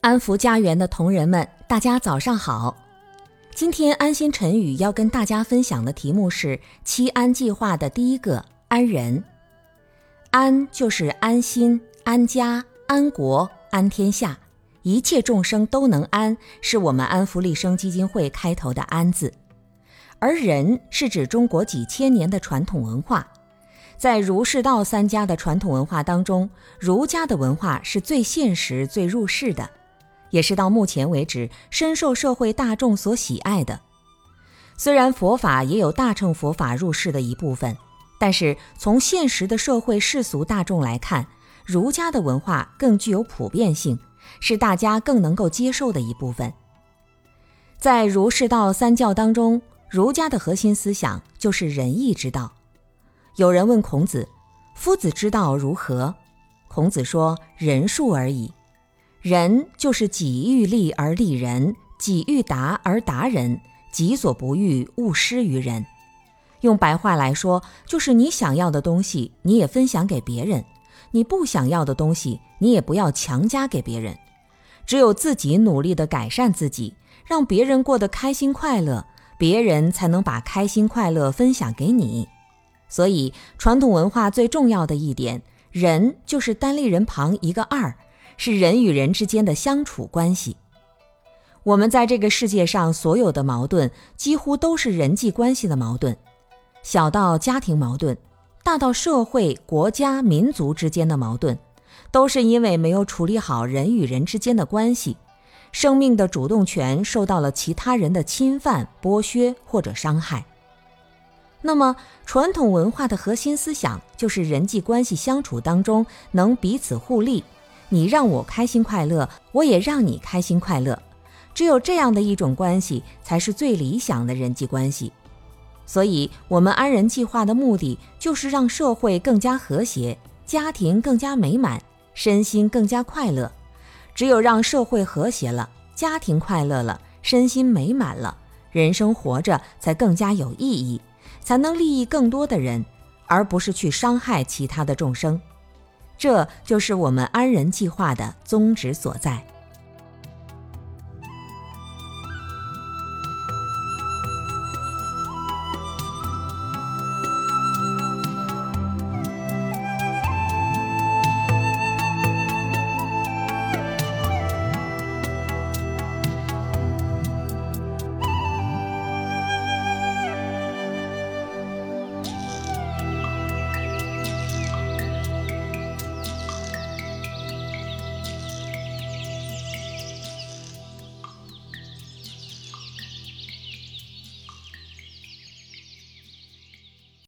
安福家园的同仁们，大家早上好。今天安心晨语要跟大家分享的题目是七安计划的第一个安人。安就是安心、安家、安国、安天下，一切众生都能安，是我们安福利生基金会开头的安字。而仁是指中国几千年的传统文化，在儒释道三家的传统文化当中，儒家的文化是最现实、最入世的。也是到目前为止深受社会大众所喜爱的。虽然佛法也有大乘佛法入世的一部分，但是从现实的社会世俗大众来看，儒家的文化更具有普遍性，是大家更能够接受的一部分。在儒释道三教当中，儒家的核心思想就是仁义之道。有人问孔子：“夫子之道如何？”孔子说：“仁术而已。”仁就是己欲立而立人，己欲达而达人，己所不欲，勿施于人。用白话来说，就是你想要的东西，你也分享给别人；你不想要的东西，你也不要强加给别人。只有自己努力的改善自己，让别人过得开心快乐，别人才能把开心快乐分享给你。所以，传统文化最重要的一点，仁就是单立人旁一个二。是人与人之间的相处关系。我们在这个世界上所有的矛盾，几乎都是人际关系的矛盾，小到家庭矛盾，大到社会、国家、民族之间的矛盾，都是因为没有处理好人与人之间的关系，生命的主动权受到了其他人的侵犯、剥削或者伤害。那么，传统文化的核心思想就是人际关系相处当中能彼此互利。你让我开心快乐，我也让你开心快乐，只有这样的一种关系，才是最理想的人际关系。所以，我们安人计划的目的就是让社会更加和谐，家庭更加美满，身心更加快乐。只有让社会和谐了，家庭快乐了，身心美满了，人生活着才更加有意义，才能利益更多的人，而不是去伤害其他的众生。这就是我们安仁计划的宗旨所在。